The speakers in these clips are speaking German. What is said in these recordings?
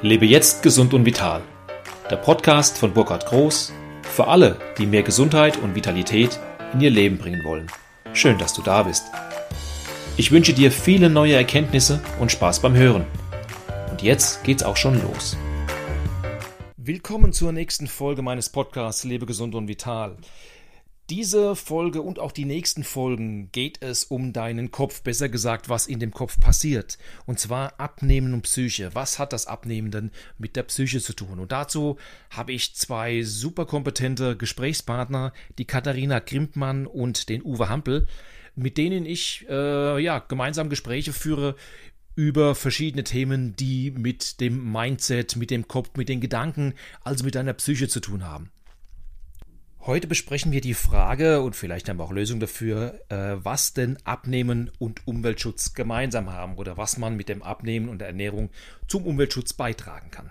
Lebe jetzt gesund und vital. Der Podcast von Burkhard Groß für alle, die mehr Gesundheit und Vitalität in ihr Leben bringen wollen. Schön, dass du da bist. Ich wünsche dir viele neue Erkenntnisse und Spaß beim Hören. Und jetzt geht's auch schon los. Willkommen zur nächsten Folge meines Podcasts Lebe gesund und vital. Diese Folge und auch die nächsten Folgen geht es um deinen Kopf, besser gesagt, was in dem Kopf passiert. Und zwar Abnehmen und Psyche. Was hat das Abnehmen denn mit der Psyche zu tun? Und dazu habe ich zwei super kompetente Gesprächspartner, die Katharina Grimpmann und den Uwe Hampel, mit denen ich äh, ja gemeinsam Gespräche führe über verschiedene Themen, die mit dem Mindset, mit dem Kopf, mit den Gedanken, also mit deiner Psyche zu tun haben. Heute besprechen wir die Frage und vielleicht haben wir auch Lösungen dafür, äh, was denn Abnehmen und Umweltschutz gemeinsam haben oder was man mit dem Abnehmen und der Ernährung zum Umweltschutz beitragen kann.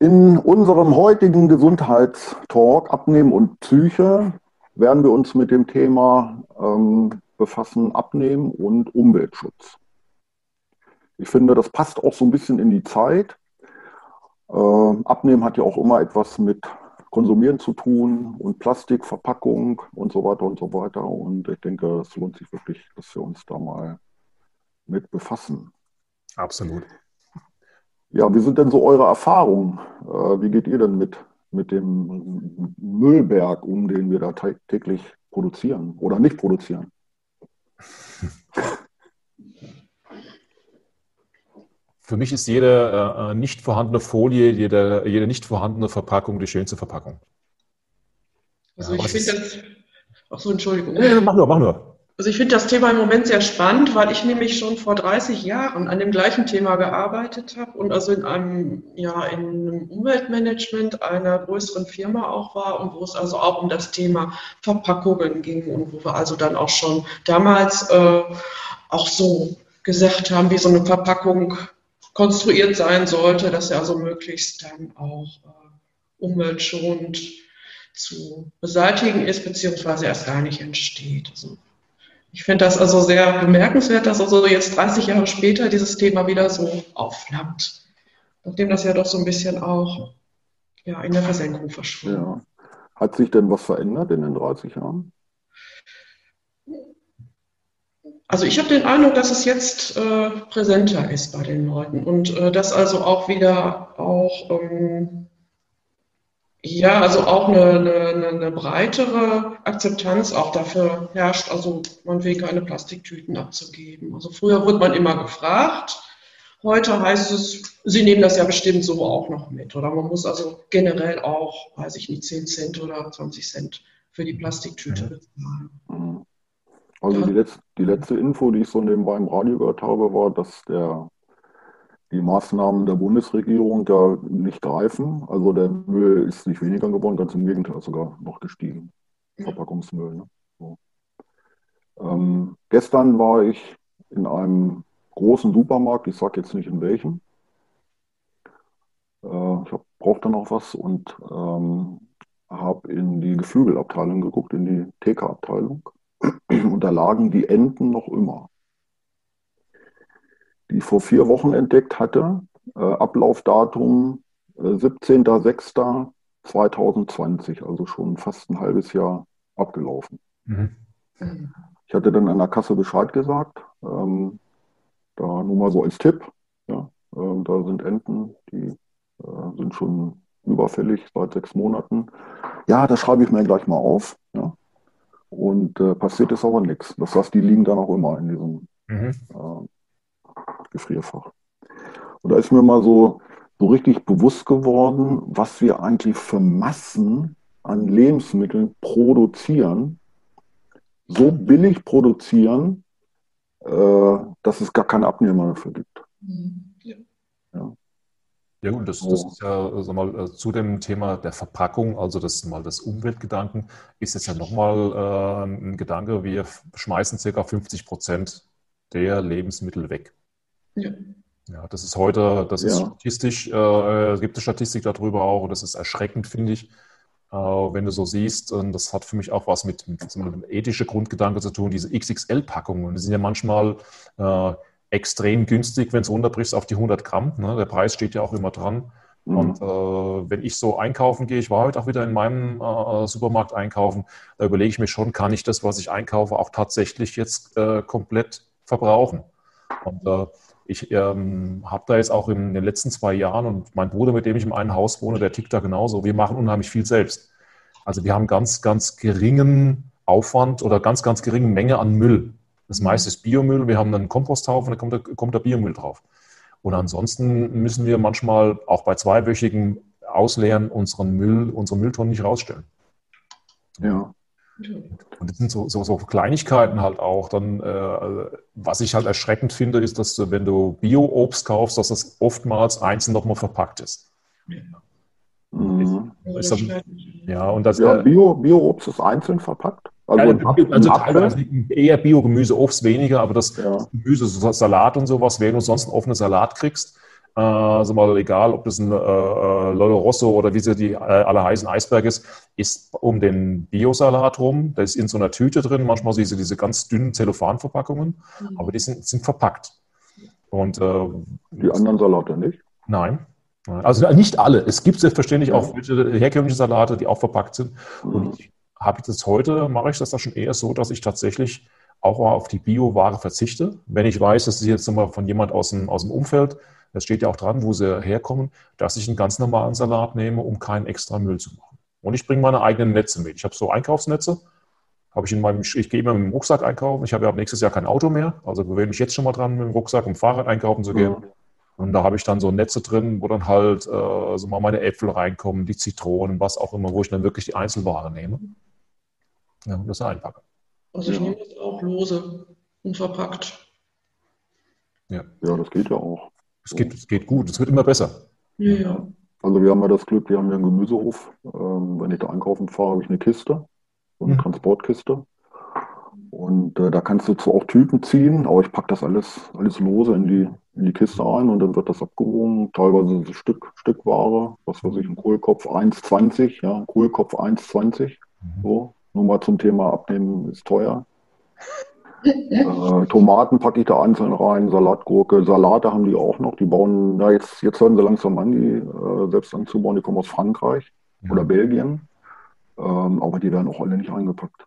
In unserem heutigen Gesundheitstalk Abnehmen und Psyche werden wir uns mit dem Thema ähm, befassen, Abnehmen und Umweltschutz. Ich finde, das passt auch so ein bisschen in die Zeit. Äh, Abnehmen hat ja auch immer etwas mit Konsumieren zu tun und Plastikverpackung und so weiter und so weiter. Und ich denke, es lohnt sich wirklich, dass wir uns da mal mit befassen. Absolut. Ja, wie sind denn so eure Erfahrungen? Äh, wie geht ihr denn mit, mit dem Müllberg um, den wir da täglich produzieren oder nicht produzieren? Für mich ist jede äh, äh, nicht vorhandene Folie, jede, jede nicht vorhandene Verpackung die schönste Verpackung. Also ich finde das. Ach so, Entschuldigung. Nee, mach nur, mach nur. Also ich finde das Thema im Moment sehr spannend, weil ich nämlich schon vor 30 Jahren an dem gleichen Thema gearbeitet habe und also in einem, ja, in einem Umweltmanagement einer größeren Firma auch war und wo es also auch um das Thema Verpackungen ging und wo wir also dann auch schon damals äh, auch so gesagt haben, wie so eine Verpackung konstruiert sein sollte, dass er also möglichst dann auch äh, umweltschonend zu beseitigen ist, beziehungsweise erst gar nicht entsteht. Also ich finde das also sehr bemerkenswert, dass also jetzt 30 Jahre später dieses Thema wieder so aufflammt. Nachdem das ja doch so ein bisschen auch ja, in der Versenkung verschwunden. Ja. Hat sich denn was verändert in den 30 Jahren? Also ich habe den Eindruck, dass es jetzt äh, präsenter ist bei den Leuten und äh, dass also auch wieder auch ähm, ja, also auch eine, eine, eine, breitere Akzeptanz auch dafür herrscht, also man will keine Plastiktüten abzugeben. Also früher wurde man immer gefragt, heute heißt es, sie nehmen das ja bestimmt so auch noch mit. Oder man muss also generell auch, weiß ich nicht, 10 Cent oder 20 Cent für die Plastiktüte bezahlen. Mhm. Also die, letzte, die letzte Info, die ich so nebenbei im Radio gehört habe, war, dass der, die Maßnahmen der Bundesregierung da nicht greifen. Also der Müll ist nicht weniger geworden, ganz im Gegenteil, sogar noch gestiegen. Verpackungsmüll. Ne? So. Ähm, gestern war ich in einem großen Supermarkt, ich sage jetzt nicht in welchem. Äh, ich brauchte noch was und ähm, habe in die Geflügelabteilung geguckt, in die TK-Abteilung. Und da lagen die Enten noch immer. Die ich vor vier Wochen entdeckt hatte, äh, Ablaufdatum äh, 17.06.2020, also schon fast ein halbes Jahr abgelaufen. Mhm. Ich hatte dann an der Kasse Bescheid gesagt, ähm, da nur mal so als Tipp, ja, äh, da sind Enten, die äh, sind schon überfällig seit sechs Monaten. Ja, das schreibe ich mir gleich mal auf. Ja. Und äh, passiert ist aber nichts. Das heißt, die liegen dann auch immer in diesem mhm. äh, Gefrierfach. Und da ist mir mal so, so richtig bewusst geworden, was wir eigentlich für Massen an Lebensmitteln produzieren, so billig produzieren, äh, dass es gar keine Abnehmer dafür gibt. Mhm. Ja. gut, das, das ist ja sag mal, äh, zu dem Thema der Verpackung, also das mal das Umweltgedanken, ist jetzt ja nochmal äh, ein Gedanke, wir schmeißen ca. 50 Prozent der Lebensmittel weg. Ja. Ja, das ist heute, das ist ja. statistisch, äh, gibt es Statistik darüber auch, und das ist erschreckend, finde ich, äh, wenn du so siehst. Und das hat für mich auch was mit, mit, mit einem ethischen Grundgedanke zu tun, diese XXL-Packungen. Die sind ja manchmal äh, extrem günstig, wenn es runterbrichst auf die 100 Gramm. Ne? Der Preis steht ja auch immer dran. Mhm. Und äh, wenn ich so einkaufen gehe, ich war heute auch wieder in meinem äh, Supermarkt einkaufen, da überlege ich mir schon, kann ich das, was ich einkaufe, auch tatsächlich jetzt äh, komplett verbrauchen? Und äh, ich ähm, habe da jetzt auch in den letzten zwei Jahren und mein Bruder, mit dem ich im einen Haus wohne, der tickt da genauso. Wir machen unheimlich viel selbst. Also wir haben ganz, ganz geringen Aufwand oder ganz, ganz geringe Menge an Müll. Das meiste ist Biomüll. Wir haben einen Komposthaufen, da kommt, der, kommt der Biomüll drauf. Und ansonsten müssen wir manchmal auch bei zweiwöchigen Ausleeren unseren Müll, unsere Mülltonnen nicht rausstellen. Ja. Und das sind so, so, so Kleinigkeiten halt auch. Dann, äh, was ich halt erschreckend finde, ist, dass du, wenn du Bio-Obst kaufst, dass das oftmals einzeln nochmal verpackt ist. Mhm. Ist dann, ja, und das, ja, Bio-Obst Bio ist einzeln verpackt. Also, also teilweise eher Biogemüse, Obst weniger, aber das ja. Gemüse, Salat und sowas, wenn du sonst einen offenen Salat kriegst, äh, also mal egal, ob das ein äh, äh, Lolo Rosso oder wie sie die äh, alle heißen Eisberg ist, ist um den Biosalat rum. Da ist in so einer Tüte drin. Manchmal siehst du diese ganz dünnen Zellophanverpackungen, mhm. aber die sind, sind verpackt. Und, äh, die anderen Salate nicht? Nein. Also nicht alle. Es gibt selbstverständlich auch herkömmliche Salate, die auch verpackt sind. Mhm. Und ich habe ich das heute, mache ich das da schon eher so, dass ich tatsächlich auch auf die Bioware verzichte. Wenn ich weiß, dass sie jetzt mal von jemand aus dem, aus dem Umfeld, das steht ja auch dran, wo sie herkommen, dass ich einen ganz normalen Salat nehme, um keinen extra Müll zu machen. Und ich bringe meine eigenen Netze mit. Ich habe so Einkaufsnetze, habe ich in meinem, ich gehe immer mit dem Rucksack einkaufen. Ich habe ja ab nächstes Jahr kein Auto mehr, also gewöhne mich jetzt schon mal dran, mit dem Rucksack um Fahrrad einkaufen zu gehen. Mhm. Und da habe ich dann so Netze drin, wo dann halt äh, so mal meine Äpfel reinkommen, die Zitronen, was auch immer, wo ich dann wirklich die Einzelware nehme. Ja, das einpacken. Also ich ja. nehme das auch lose und verpackt. Ja, ja das geht ja auch. Es geht, es geht gut, es wird immer besser. Ja, ja. Also wir haben ja das Glück, wir haben ja einen Gemüsehof. Ähm, wenn ich da einkaufen fahre, habe ich eine Kiste, so eine mhm. Transportkiste. Und äh, da kannst du zwar auch Typen ziehen, aber ich packe das alles, alles lose in die, in die Kiste ein und dann wird das abgewogen. Teilweise Stück, Stückware, was weiß ich, ein Kohlkopf 1,20, ja, Kohlkopf 1,20. Mhm. So. Nur mal zum Thema Abnehmen ist teuer. äh, Tomaten packe ich da einzeln rein, Salatgurke, Salate haben die auch noch. Die bauen, ja, jetzt, jetzt hören sie langsam an, die äh, selbst anzubauen. Die kommen aus Frankreich ja. oder Belgien. Ähm, aber die werden auch alle nicht eingepackt.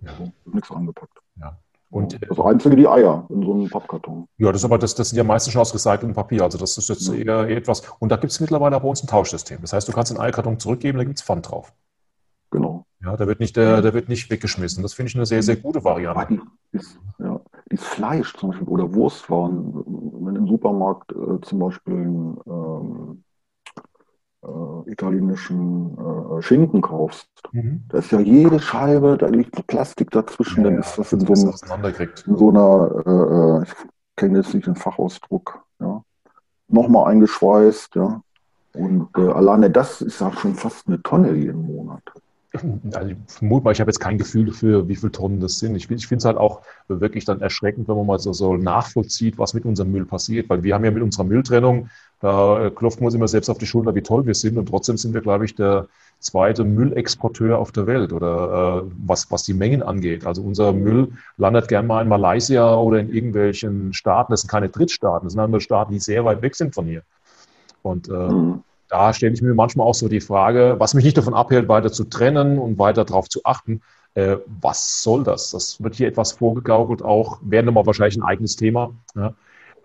Ja. Also, nichts eingepackt. Ja. Und, das Einzige die Eier in so einem Pappkarton. Ja, das, aber das, das sind ja meistens schon aus recyceltem Papier. Also das ist jetzt ja. eher etwas. Und da gibt es mittlerweile bei uns ein Tauschsystem. Das heißt, du kannst den Eierkarton zurückgeben, da gibt es Pfand drauf. Ja, der wird nicht, der, der wird nicht weggeschmissen. Das finde ich eine sehr, sehr gute Variante. Ist, ja, dieses Fleisch zum Beispiel oder Wurstwaren, wenn du im Supermarkt äh, zum Beispiel ähm, äh, italienischen äh, Schinken kaufst, mhm. da ist ja jede Scheibe, da liegt Plastik dazwischen, ja, dann ist das in so, einem, in so einer, äh, äh, ich kenne jetzt nicht den Fachausdruck, ja, nochmal eingeschweißt, ja. Und äh, alleine das ist ja schon fast eine Tonne jeden Monat also ich vermute mal, ich habe jetzt kein Gefühl dafür, wie viele Tonnen das sind. Ich, ich finde es halt auch wirklich dann erschreckend, wenn man mal so, so nachvollzieht, was mit unserem Müll passiert. Weil wir haben ja mit unserer Mülltrennung, da klopfen wir uns immer selbst auf die Schulter, wie toll wir sind. Und trotzdem sind wir, glaube ich, der zweite Müllexporteur auf der Welt oder äh, was, was die Mengen angeht. Also unser Müll landet gern mal in Malaysia oder in irgendwelchen Staaten. Das sind keine Drittstaaten, das sind andere Staaten, die sehr weit weg sind von hier. Und äh, mhm da stelle ich mir manchmal auch so die Frage, was mich nicht davon abhält, weiter zu trennen und weiter darauf zu achten, äh, was soll das? Das wird hier etwas vorgegaukelt, auch wäre nochmal wahrscheinlich ein eigenes Thema, ja,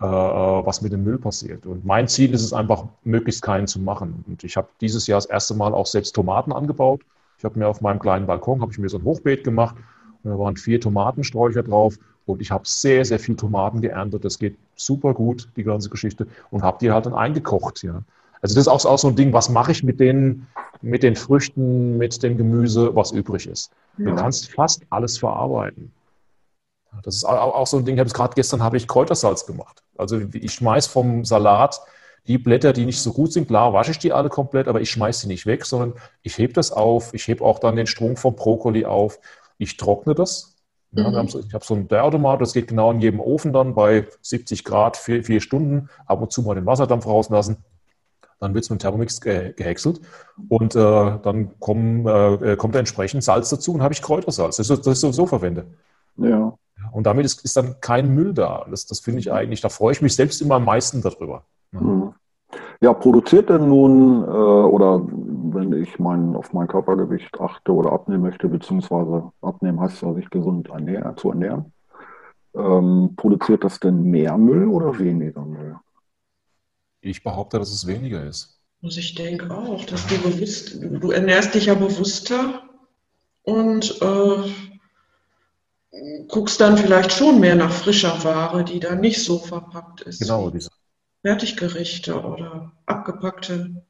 äh, was mit dem Müll passiert. Und mein Ziel ist es einfach, möglichst keinen zu machen. Und ich habe dieses Jahr das erste Mal auch selbst Tomaten angebaut. Ich habe mir auf meinem kleinen Balkon, habe ich mir so ein Hochbeet gemacht. Und da waren vier Tomatensträucher drauf und ich habe sehr, sehr viel Tomaten geerntet. Das geht super gut, die ganze Geschichte. Und habe die halt dann eingekocht. Ja. Also das ist auch, auch so ein Ding, was mache ich mit den, mit den Früchten, mit dem Gemüse, was übrig ist. Ja. Du kannst fast alles verarbeiten. Das ist auch so ein Ding, ich habe gerade gestern habe ich Kräutersalz gemacht. Also ich schmeiß vom Salat die Blätter, die nicht so gut sind, klar wasche ich die alle komplett, aber ich schmeiße sie nicht weg, sondern ich hebe das auf, ich hebe auch dann den Strunk vom Brokkoli auf, ich trockne das. Ja, mhm. so, ich habe so einen Dörrautomat, das geht genau in jedem Ofen dann bei 70 Grad, vier, vier Stunden, ab und zu mal den Wasserdampf rauslassen dann wird es mit dem Thermomix ge gehäckselt und äh, dann kommen, äh, kommt entsprechend Salz dazu und habe ich Kräutersalz, das, das ich sowieso verwende. Ja. Und damit ist, ist dann kein Müll da. Das, das finde ich eigentlich, da freue ich mich selbst immer am meisten darüber. Mhm. Ja, produziert denn nun, äh, oder wenn ich mein, auf mein Körpergewicht achte oder abnehmen möchte, beziehungsweise abnehmen heißt ja, sich gesund ernähren, zu ernähren, ähm, produziert das denn mehr Müll oder weniger Müll? Ich behaupte, dass es weniger ist. Also ich denke auch, dass du bewusst, du ernährst dich ja bewusster und äh, guckst dann vielleicht schon mehr nach frischer Ware, die dann nicht so verpackt ist. Genau, diese Fertiggerichte oder abgepackte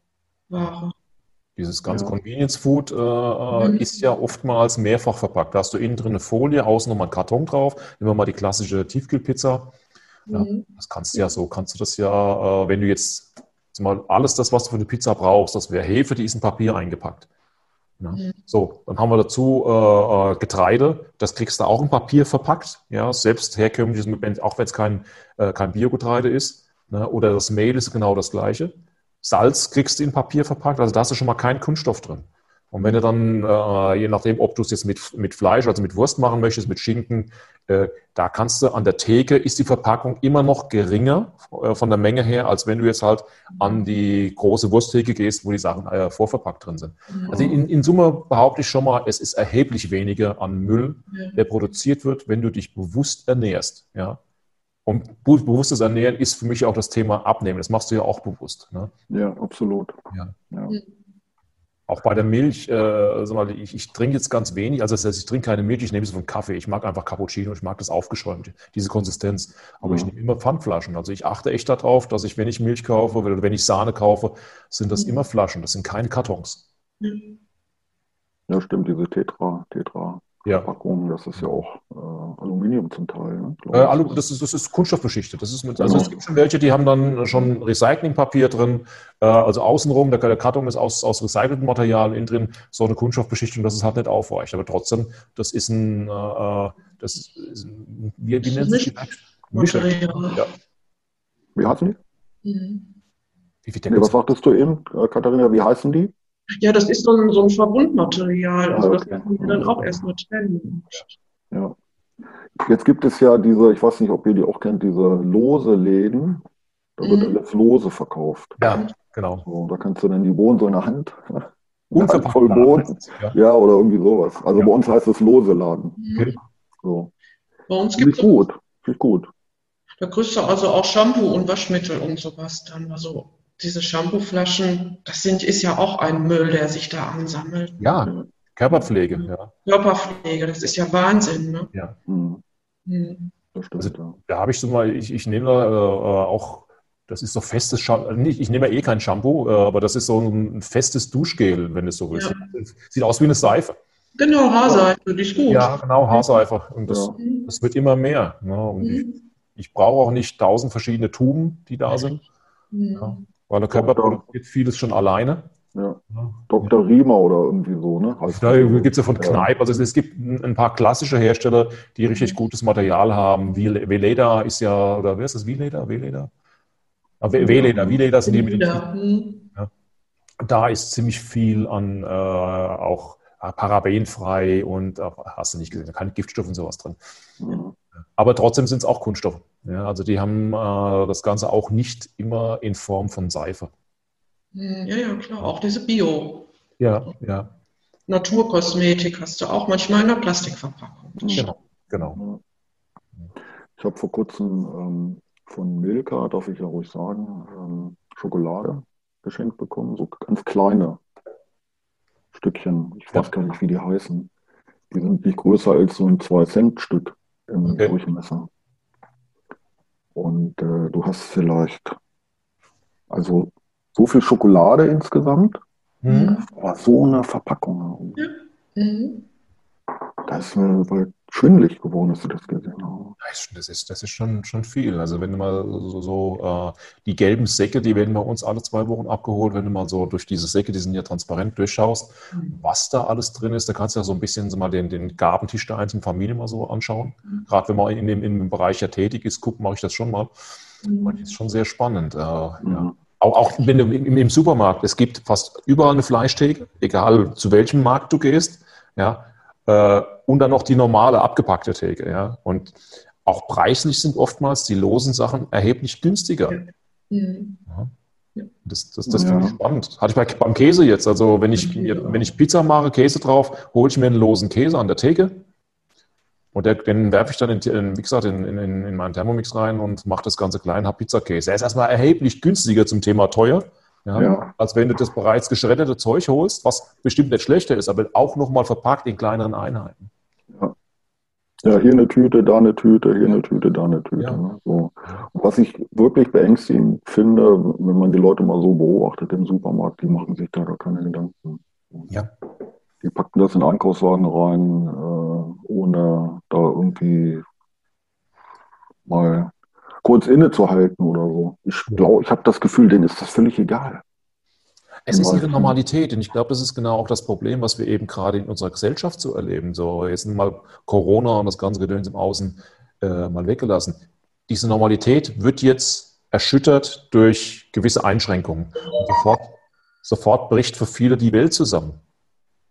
Ware. Dieses ganze ja. Convenience Food äh, äh, mhm. ist ja oftmals mehrfach verpackt. Da hast du innen drin eine Folie, außen nochmal einen Karton drauf. Nehmen wir mal die klassische Tiefkühlpizza. Ja, mhm. Das kannst du ja so, kannst du das ja, äh, wenn du jetzt mal alles das, was du für eine Pizza brauchst, das wäre Hefe, die ist in Papier eingepackt. Ja. Mhm. So, dann haben wir dazu äh, äh, Getreide, das kriegst du auch in Papier verpackt, ja, selbst herkömmliches, auch wenn es kein, äh, kein Biogetreide ist. Ne? Oder das Mehl ist genau das gleiche. Salz kriegst du in Papier verpackt, also da hast du schon mal keinen Kunststoff drin. Und wenn du dann, äh, je nachdem, ob du es jetzt mit, mit Fleisch, also mit Wurst machen möchtest, mit Schinken, äh, da kannst du an der Theke, ist die Verpackung immer noch geringer äh, von der Menge her, als wenn du jetzt halt an die große Wursttheke gehst, wo die Sachen äh, vorverpackt drin sind. Mhm. Also in, in, Summe behaupte ich schon mal, es ist erheblich weniger an Müll, der produziert wird, wenn du dich bewusst ernährst. Ja? Und bewusstes Ernähren ist für mich auch das Thema Abnehmen. Das machst du ja auch bewusst. Ne? Ja, absolut. Ja. ja. Auch bei der Milch, äh, ich, ich, trinke jetzt ganz wenig, also das heißt, ich trinke keine Milch, ich nehme es von Kaffee. Ich mag einfach Cappuccino, ich mag das aufgeschäumt, diese Konsistenz. Aber ja. ich nehme immer Pfandflaschen. Also ich achte echt darauf, dass ich, wenn ich Milch kaufe oder wenn ich Sahne kaufe, sind das mhm. immer Flaschen, das sind keine Kartons. Ja, stimmt, diese Tetra, Tetra ja. Packungen, das ist ja auch äh, Aluminium zum Teil. Ne? Äh, Alu, das, ist, das ist Kunststoffbeschichtet. Das ist mit, also genau. es gibt schon welche, die haben dann schon Recyclingpapier drin, äh, also außenrum, der, der Karton ist aus, aus recyceltem Material, innen drin so eine Kunststoffbeschichtung, dass es halt nicht aufweicht. Aber trotzdem, das ist ein, äh, das ist ein, wie, wie nennt sich die Mischung? Ja. Wie heißen die? Mhm. Wie, wie nee, was sagtest du eben, äh, Katharina, wie heißen die? Ja, das ist so ein, so ein Verbundmaterial. Also okay. das müssen wir dann auch erstmal trennen. Ja. Jetzt gibt es ja diese, ich weiß nicht, ob ihr die auch kennt, diese lose Läden. Da wird mhm. alles lose verkauft. Ja, genau. So, da kannst du dann die Bohnen so in der Hand. Unverpackt. Voll Bohnen. Ja. ja. oder irgendwie sowas. Also ja. bei uns heißt es lose Laden. Okay. So. Bei uns gibt es. gut. Finde gut. Da kriegst du also auch Shampoo und Waschmittel und sowas dann. Also diese Shampooflaschen, das sind, ist ja auch ein Müll, der sich da ansammelt. Ja, Körperpflege, ja. Körperpflege, das ist ja Wahnsinn, ne? Ja. Mhm. Mhm. Also, da habe ich so mal, ich, ich nehme da äh, auch, das ist so festes Shampoo, also ich nehme ja eh kein Shampoo, äh, aber das ist so ein festes Duschgel, wenn es so ist. Ja. Sieht aus wie eine Seife. Genau, Haarseife, die ist gut. Ja, genau, Haarseife. Und das, ja. das wird immer mehr. Ne? Und mhm. ich, ich brauche auch nicht tausend verschiedene Tuben, die da sind. Mhm. Ja. Weil der Körper Doktor, produziert vieles schon alleine. Ja. Dr. Riemer oder irgendwie so, ne? Heißt da gibt es ja von Kneipp. Also es, gibt ein paar klassische Hersteller, die richtig gutes Material haben. Veleda ist ja, oder wer ist das? Veleda? Veleda? Ah, Veleda, Veleda sind die mit den ja. Da ist ziemlich viel an äh, auch äh, parabenfrei und äh, hast du nicht gesehen, keine Giftstoffe und sowas drin. Mhm. Aber trotzdem sind es auch Kunststoffe. Ja, also die haben äh, das Ganze auch nicht immer in Form von Seife. Ja, ja, klar. Auch diese Bio. Ja, ja. Naturkosmetik hast du auch manchmal in der Plastikverpackung. Genau, genau. Ich habe vor kurzem ähm, von Milka, darf ich ja ruhig sagen, ähm, Schokolade geschenkt bekommen. So ganz kleine Stückchen. Ich weiß gar nicht, wie die heißen. Die sind nicht größer als so ein 2-Cent-Stück im okay. Durchmesser. Und äh, du hast vielleicht, also so viel Schokolade insgesamt, mhm. aber so eine Verpackung. Ja. Mhm. Das ist mir schwindelig geworden, dass du das gesehen hast. Das ist, das ist schon, schon viel. Also wenn du mal so, so äh, die gelben Säcke, die werden bei uns alle zwei Wochen abgeholt, wenn du mal so durch diese Säcke, die sind ja transparent, durchschaust, mhm. was da alles drin ist, da kannst du ja so ein bisschen so mal den, den Gabentisch der einzelnen Familie mal so anschauen. Mhm. Gerade wenn man in dem, in dem Bereich ja tätig ist, guck, mache ich das schon mal. Mhm. Das ist schon sehr spannend. Äh, ja. Mhm. Auch, auch wenn du im, im Supermarkt, es gibt fast überall eine Fleischtheke, egal zu welchem Markt du gehst, ja, äh, und dann noch die normale abgepackte Theke. Ja? Und auch preislich sind oftmals die losen Sachen erheblich günstiger. Ja. Mhm. Das, das, das ja. finde ich spannend. Hatte ich bei, beim Käse jetzt. Also wenn ich, wenn ich Pizza mache, Käse drauf, hole ich mir einen losen Käse an der Theke. Und der, den werfe ich dann, in, wie gesagt, in, in, in meinen Thermomix rein und mache das Ganze klein, habe Pizzakäse. Er ist erstmal erheblich günstiger zum Thema teuer. Ja, ja. Als wenn du das bereits geschredderte Zeug holst, was bestimmt nicht schlechter ist, aber auch nochmal verpackt in kleineren Einheiten. Ja. ja. hier eine Tüte, da eine Tüte, hier eine Tüte, da eine Tüte. Ne? So. Was ich wirklich beängstigend finde, wenn man die Leute mal so beobachtet im Supermarkt, die machen sich da gar keine Gedanken. Ja. Die packen das in Einkaufswagen rein, äh, ohne da irgendwie mal kurz innezuhalten oder so. Ich glaube, ich habe das Gefühl, denen ist das völlig egal. Es ist ihre Normalität und ich glaube, das ist genau auch das Problem, was wir eben gerade in unserer Gesellschaft so erleben. So, jetzt mal Corona und das ganze Gedöns im Außen äh, mal weggelassen. Diese Normalität wird jetzt erschüttert durch gewisse Einschränkungen. Und sofort, sofort bricht für viele die Welt zusammen.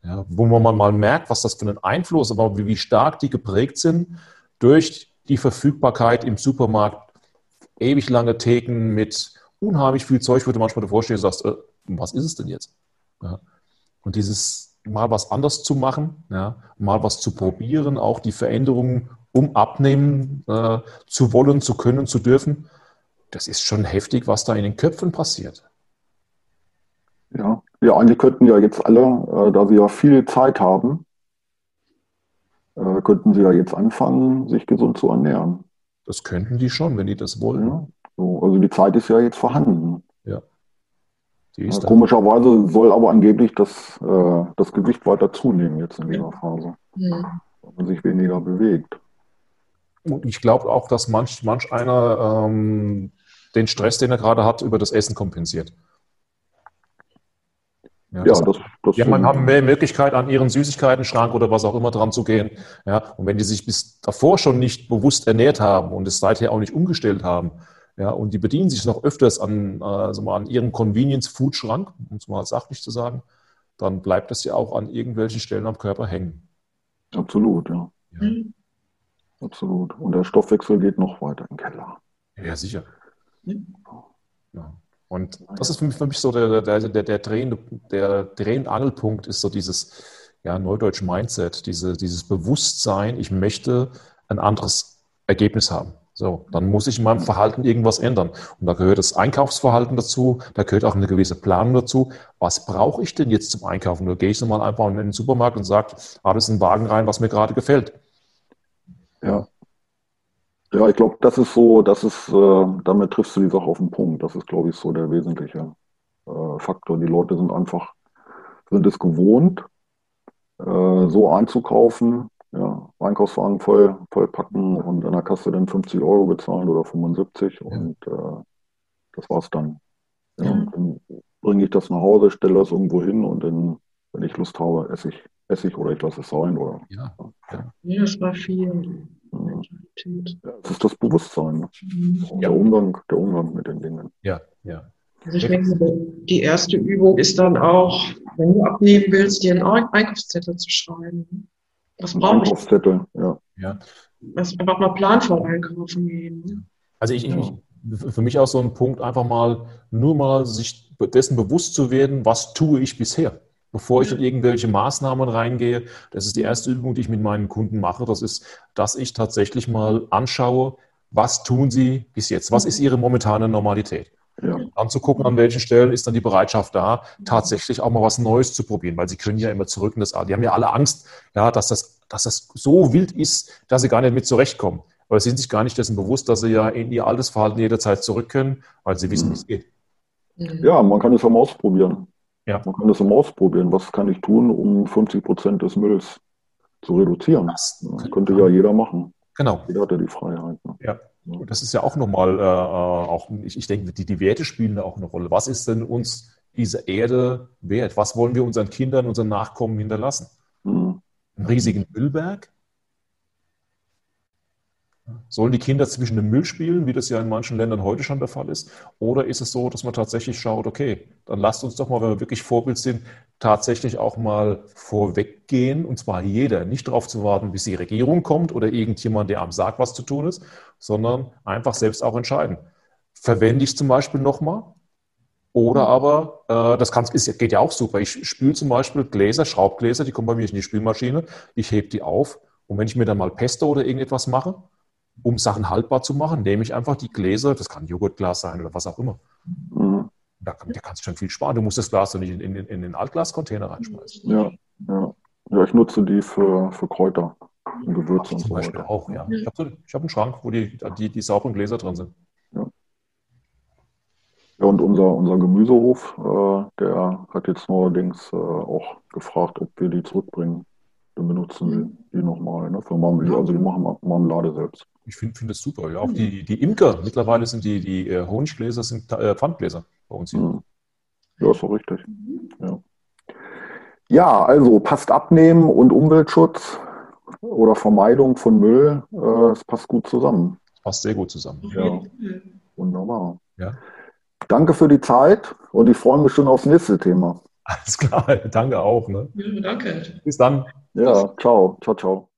Ja, wo man mal merkt, was das für einen Einfluss, aber wie stark die geprägt sind durch die Verfügbarkeit im Supermarkt ewig lange Theken mit unheimlich viel Zeug, wo du manchmal davor stehst und sagst, äh, was ist es denn jetzt? Ja. Und dieses mal was anders zu machen, ja, mal was zu probieren, auch die Veränderungen um abnehmen äh, zu wollen, zu können, zu dürfen, das ist schon heftig, was da in den Köpfen passiert. Ja, ja eigentlich könnten ja jetzt alle, äh, da sie ja viel Zeit haben, äh, könnten sie ja jetzt anfangen, sich gesund zu ernähren. Das könnten die schon, wenn die das wollen. Ja, so, also die Zeit ist ja jetzt vorhanden. Ja. ja komischerweise soll aber angeblich das, äh, das Gewicht weiter zunehmen jetzt in dieser Phase. Ja. Weil man sich weniger bewegt. Und ich glaube auch, dass manch, manch einer ähm, den Stress, den er gerade hat, über das Essen kompensiert. Ja, das, das, das ja, man hat mehr Möglichkeit, an ihren Süßigkeiten-Schrank oder was auch immer dran zu gehen. Ja, und wenn die sich bis davor schon nicht bewusst ernährt haben und es seither auch nicht umgestellt haben, ja, und die bedienen sich noch öfters an, also mal an ihrem Convenience-Food-Schrank, um es mal sachlich zu sagen, dann bleibt das ja auch an irgendwelchen Stellen am Körper hängen. Absolut, ja. ja. Mhm. Absolut. Und der Stoffwechsel geht noch weiter im Keller. Ja, sicher. Ja. Und das ist für mich, für mich so der, der, der, der, drehende, der drehende Angelpunkt ist so dieses ja, neudeutsch Mindset, diese, dieses Bewusstsein, ich möchte ein anderes Ergebnis haben. So, dann muss ich in meinem Verhalten irgendwas ändern. Und da gehört das Einkaufsverhalten dazu, da gehört auch eine gewisse Planung dazu. Was brauche ich denn jetzt zum Einkaufen? Da gehe ich mal einfach in den Supermarkt und sage, alles in den Wagen rein, was mir gerade gefällt. Ja. Ja, ich glaube, das ist so, das ist, äh, damit triffst du die Sache auf den Punkt. Das ist, glaube ich, so der wesentliche äh, Faktor. Die Leute sind einfach, sind es gewohnt, äh, so einzukaufen, ja, Einkaufswagen voll, voll packen und in der Kasse dann 50 Euro bezahlen oder 75 ja. und äh, das war's dann. Ja, ja. Dann bringe ich das nach Hause, stelle das irgendwo hin und dann, wenn ich Lust habe, esse ich, esse ich oder ich lasse es sein. Oder, ja, ja. ja das war viel. Das ist das Bewusstsein. Mhm. Der, Umgang, der Umgang mit den Dingen. Ja, ja. Also ich denke, die erste Übung ist dann auch, wenn du abnehmen willst, dir einen Einkaufszettel zu schreiben. Was brauche ich? Einkaufszettel, ja. ja. Also einfach mal planvoll einkaufen gehen. Also ich, ich, für mich auch so ein Punkt, einfach mal nur mal sich dessen bewusst zu werden, was tue ich bisher bevor ich in irgendwelche Maßnahmen reingehe. Das ist die erste Übung, die ich mit meinen Kunden mache. Das ist, dass ich tatsächlich mal anschaue, was tun sie bis jetzt? Was ist ihre momentane Normalität? Ja. Anzugucken, an welchen Stellen ist dann die Bereitschaft da, tatsächlich auch mal was Neues zu probieren, weil sie können ja immer zurück in das Die haben ja alle Angst, ja, dass das, dass das so wild ist, dass sie gar nicht mit zurechtkommen. Aber sie sind sich gar nicht dessen bewusst, dass sie ja in ihr altes Verhalten jederzeit zurück können, weil sie wissen, wie es geht. Ja, man kann es auch mal ausprobieren. Ja. Man kann das immer ausprobieren. Was kann ich tun, um 50 Prozent des Mülls zu reduzieren? Das, das könnte ja jeder machen. Genau. Jeder hat ja die Freiheit. Ne? Ja. Und das ist ja auch nochmal, äh, äh, auch, ich, ich denke, die, die Werte spielen da auch eine Rolle. Was ist denn uns diese Erde wert? Was wollen wir unseren Kindern, unseren Nachkommen hinterlassen? Mhm. Einen riesigen Müllberg? Sollen die Kinder zwischen dem Müll spielen, wie das ja in manchen Ländern heute schon der Fall ist? Oder ist es so, dass man tatsächlich schaut, okay, dann lasst uns doch mal, wenn wir wirklich Vorbild sind, tatsächlich auch mal vorweggehen, und zwar jeder, nicht darauf zu warten, bis die Regierung kommt oder irgendjemand, der am sagt, was zu tun ist, sondern einfach selbst auch entscheiden. Verwende ich zum Beispiel nochmal? Oder mhm. aber, äh, das kann, ist, geht ja auch super. Ich spüle zum Beispiel Gläser, Schraubgläser, die kommen bei mir in die Spülmaschine. Ich hebe die auf. Und wenn ich mir dann mal Pesto oder irgendetwas mache, um Sachen haltbar zu machen, nehme ich einfach die Gläser, das kann Joghurtglas sein oder was auch immer. Mhm. Da, kann, da kannst du schon viel sparen. Du musst das Glas doch nicht in, in, in den Altglascontainer reinschmeißen. Ja, ja. ja, ich nutze die für, für Kräuter und Gewürze und so weiter. auch, ja. Ich habe so, hab einen Schrank, wo die, die, die sauberen Gläser drin sind. Ja. Ja, und unser, unser Gemüsehof, äh, der hat jetzt neuerdings äh, auch gefragt, ob wir die zurückbringen. Dann benutzen wir die nochmal ne, für Marmelade. Also die machen Marmelade selbst. Ich finde find das super. Ja, auch die, die Imker, mittlerweile sind die, die äh, Honiggläser sind äh, Pfandgläser bei uns hier. Mhm. Ja, ist doch richtig. Ja. ja, also passt abnehmen und Umweltschutz oder Vermeidung von Müll, äh, es passt gut zusammen. Es passt sehr gut zusammen. Ja, wunderbar. Ja. Danke für die Zeit und ich freue mich schon aufs nächste Thema. Alles klar, danke auch. Ne? Ja, danke. Bis dann. Ja, ciao, ciao, ciao.